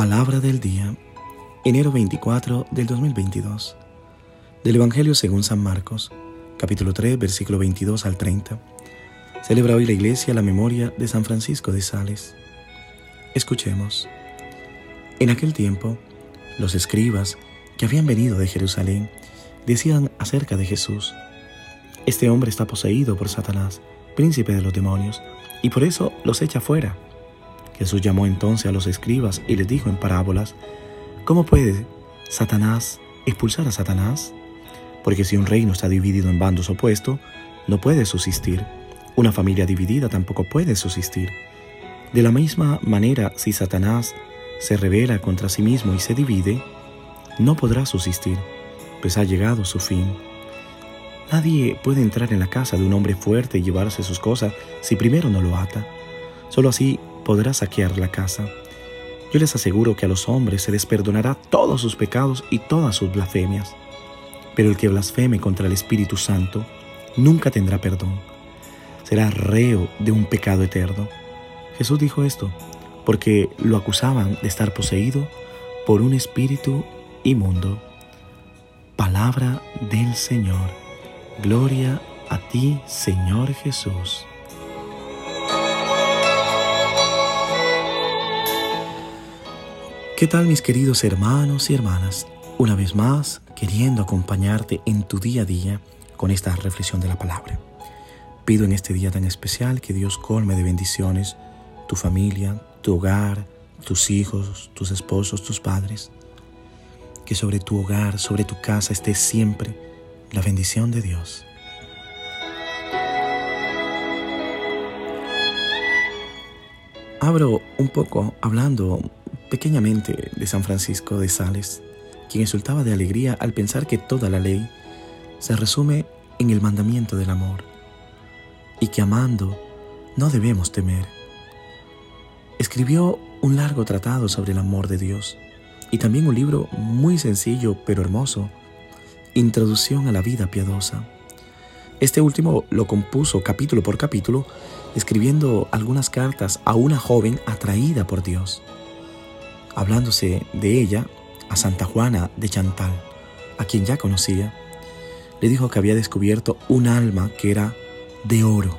Palabra del día, enero 24 del 2022. Del Evangelio según San Marcos, capítulo 3, versículo 22 al 30. Celebra hoy la iglesia la memoria de San Francisco de Sales. Escuchemos. En aquel tiempo, los escribas que habían venido de Jerusalén decían acerca de Jesús, Este hombre está poseído por Satanás, príncipe de los demonios, y por eso los echa fuera Jesús llamó entonces a los escribas y les dijo en parábolas, ¿cómo puede Satanás expulsar a Satanás? Porque si un reino está dividido en bandos opuestos, no puede subsistir. Una familia dividida tampoco puede subsistir. De la misma manera, si Satanás se revela contra sí mismo y se divide, no podrá subsistir, pues ha llegado su fin. Nadie puede entrar en la casa de un hombre fuerte y llevarse sus cosas si primero no lo ata. Solo así podrá saquear la casa. Yo les aseguro que a los hombres se les perdonará todos sus pecados y todas sus blasfemias. Pero el que blasfeme contra el Espíritu Santo nunca tendrá perdón. Será reo de un pecado eterno. Jesús dijo esto porque lo acusaban de estar poseído por un espíritu inmundo. Palabra del Señor. Gloria a ti, Señor Jesús. ¿Qué tal mis queridos hermanos y hermanas? Una vez más, queriendo acompañarte en tu día a día con esta reflexión de la palabra. Pido en este día tan especial que Dios colme de bendiciones tu familia, tu hogar, tus hijos, tus esposos, tus padres. Que sobre tu hogar, sobre tu casa esté siempre la bendición de Dios. Abro un poco hablando pequeñamente de San Francisco de Sales, quien exultaba de alegría al pensar que toda la ley se resume en el mandamiento del amor, y que amando no debemos temer. Escribió un largo tratado sobre el amor de Dios y también un libro muy sencillo pero hermoso, Introducción a la vida piadosa. Este último lo compuso capítulo por capítulo, escribiendo algunas cartas a una joven atraída por Dios hablándose de ella a Santa Juana de Chantal, a quien ya conocía, le dijo que había descubierto un alma que era de oro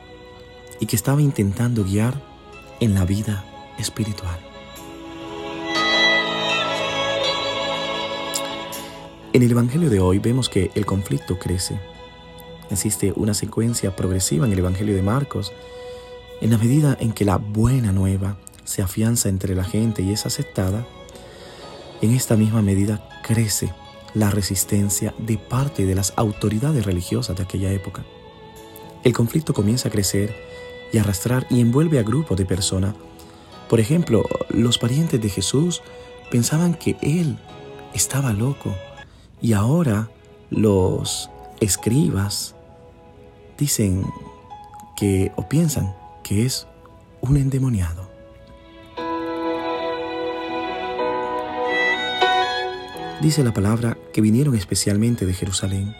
y que estaba intentando guiar en la vida espiritual. En el Evangelio de hoy vemos que el conflicto crece. Existe una secuencia progresiva en el Evangelio de Marcos en la medida en que la buena nueva se afianza entre la gente y es aceptada, en esta misma medida crece la resistencia de parte de las autoridades religiosas de aquella época. El conflicto comienza a crecer y arrastrar y envuelve a grupos de personas. Por ejemplo, los parientes de Jesús pensaban que él estaba loco y ahora los escribas dicen que o piensan que es un endemoniado. Dice la palabra que vinieron especialmente de Jerusalén.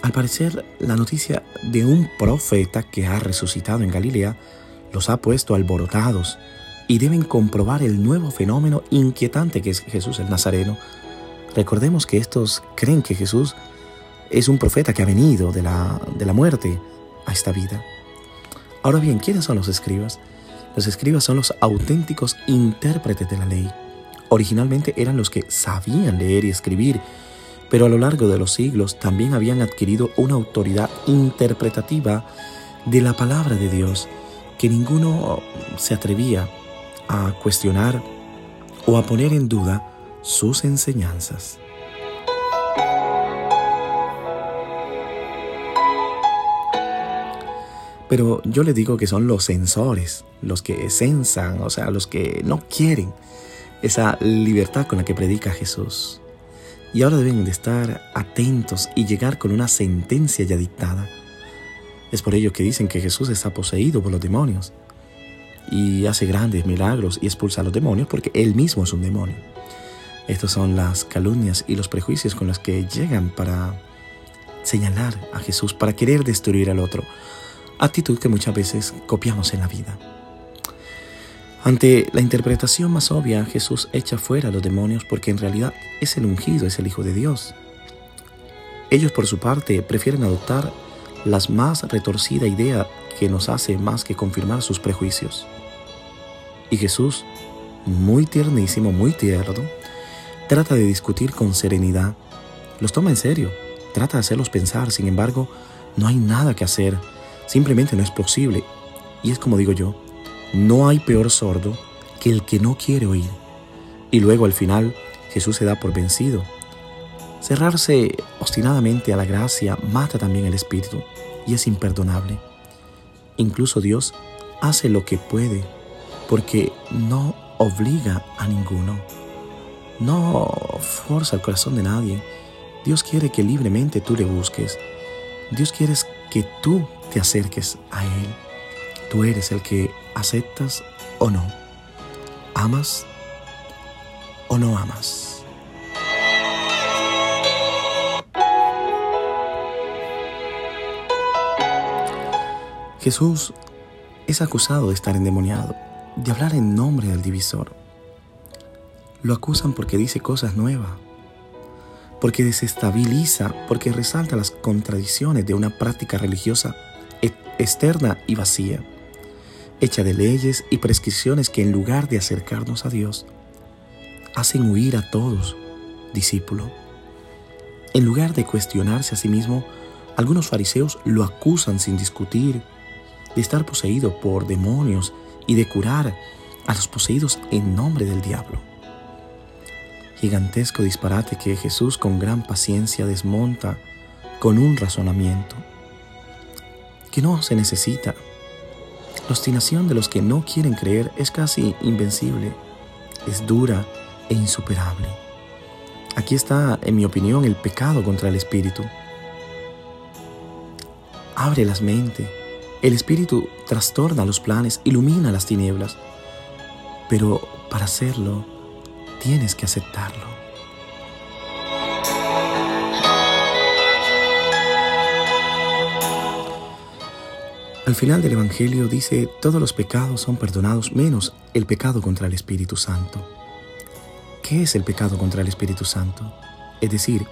Al parecer, la noticia de un profeta que ha resucitado en Galilea los ha puesto alborotados y deben comprobar el nuevo fenómeno inquietante que es Jesús el Nazareno. Recordemos que estos creen que Jesús es un profeta que ha venido de la, de la muerte a esta vida. Ahora bien, ¿quiénes son los escribas? Los escribas son los auténticos intérpretes de la ley originalmente eran los que sabían leer y escribir, pero a lo largo de los siglos también habían adquirido una autoridad interpretativa de la palabra de Dios que ninguno se atrevía a cuestionar o a poner en duda sus enseñanzas. Pero yo le digo que son los censores, los que censan, o sea, los que no quieren esa libertad con la que predica Jesús. Y ahora deben de estar atentos y llegar con una sentencia ya dictada. Es por ello que dicen que Jesús está poseído por los demonios y hace grandes milagros y expulsa a los demonios porque él mismo es un demonio. Estas son las calumnias y los prejuicios con los que llegan para señalar a Jesús, para querer destruir al otro. Actitud que muchas veces copiamos en la vida. Ante la interpretación más obvia, Jesús echa fuera a los demonios porque en realidad es el ungido, es el Hijo de Dios. Ellos por su parte prefieren adoptar la más retorcida idea que nos hace más que confirmar sus prejuicios. Y Jesús, muy tiernísimo, muy tierno, trata de discutir con serenidad. Los toma en serio, trata de hacerlos pensar, sin embargo, no hay nada que hacer, simplemente no es posible. Y es como digo yo, no hay peor sordo que el que no quiere oír. Y luego al final Jesús se da por vencido. Cerrarse obstinadamente a la gracia mata también el espíritu y es imperdonable. Incluso Dios hace lo que puede porque no obliga a ninguno. No forza el corazón de nadie. Dios quiere que libremente tú le busques. Dios quiere que tú te acerques a Él. Tú eres el que aceptas o no. ¿Amas o no amas? Jesús es acusado de estar endemoniado, de hablar en nombre del divisor. Lo acusan porque dice cosas nuevas, porque desestabiliza, porque resalta las contradicciones de una práctica religiosa externa y vacía hecha de leyes y prescripciones que en lugar de acercarnos a Dios, hacen huir a todos, discípulo. En lugar de cuestionarse a sí mismo, algunos fariseos lo acusan sin discutir de estar poseído por demonios y de curar a los poseídos en nombre del diablo. Gigantesco disparate que Jesús con gran paciencia desmonta con un razonamiento que no se necesita la obstinación de los que no quieren creer es casi invencible, es dura e insuperable. Aquí está, en mi opinión, el pecado contra el espíritu. Abre las mentes. El espíritu trastorna los planes, ilumina las tinieblas. Pero para hacerlo, tienes que aceptarlo. Al final del Evangelio dice, todos los pecados son perdonados menos el pecado contra el Espíritu Santo. ¿Qué es el pecado contra el Espíritu Santo? Es decir,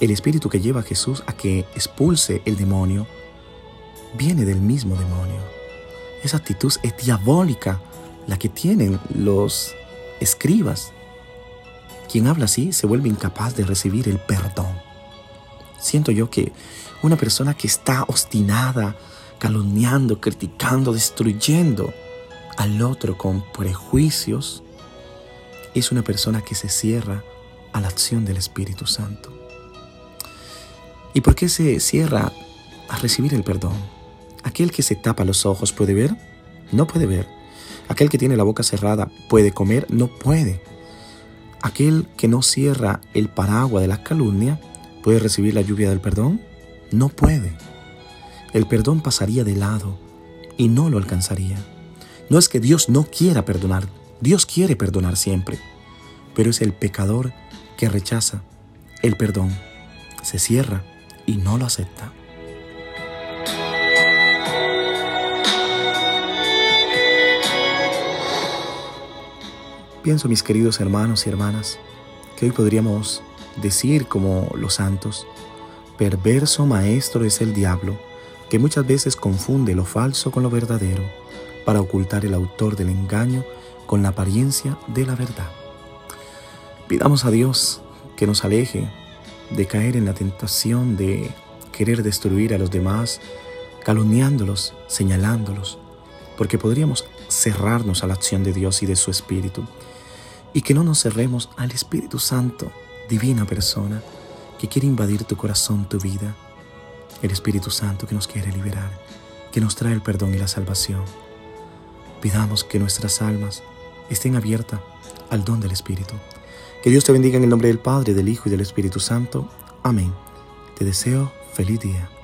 el Espíritu que lleva a Jesús a que expulse el demonio viene del mismo demonio. Esa actitud es diabólica, la que tienen los escribas. Quien habla así se vuelve incapaz de recibir el perdón. Siento yo que una persona que está obstinada, calumniando, criticando, destruyendo al otro con prejuicios, es una persona que se cierra a la acción del Espíritu Santo. ¿Y por qué se cierra a recibir el perdón? Aquel que se tapa los ojos puede ver, no puede ver. Aquel que tiene la boca cerrada puede comer, no puede. Aquel que no cierra el paraguas de la calumnia puede recibir la lluvia del perdón, no puede el perdón pasaría de lado y no lo alcanzaría. No es que Dios no quiera perdonar, Dios quiere perdonar siempre, pero es el pecador que rechaza el perdón, se cierra y no lo acepta. Pienso, mis queridos hermanos y hermanas, que hoy podríamos decir como los santos, perverso maestro es el diablo que muchas veces confunde lo falso con lo verdadero para ocultar el autor del engaño con la apariencia de la verdad. Pidamos a Dios que nos aleje de caer en la tentación de querer destruir a los demás, calumniándolos, señalándolos, porque podríamos cerrarnos a la acción de Dios y de su Espíritu, y que no nos cerremos al Espíritu Santo, divina persona, que quiere invadir tu corazón, tu vida, el Espíritu Santo que nos quiere liberar, que nos trae el perdón y la salvación. Pidamos que nuestras almas estén abiertas al don del Espíritu. Que Dios te bendiga en el nombre del Padre, del Hijo y del Espíritu Santo. Amén. Te deseo feliz día.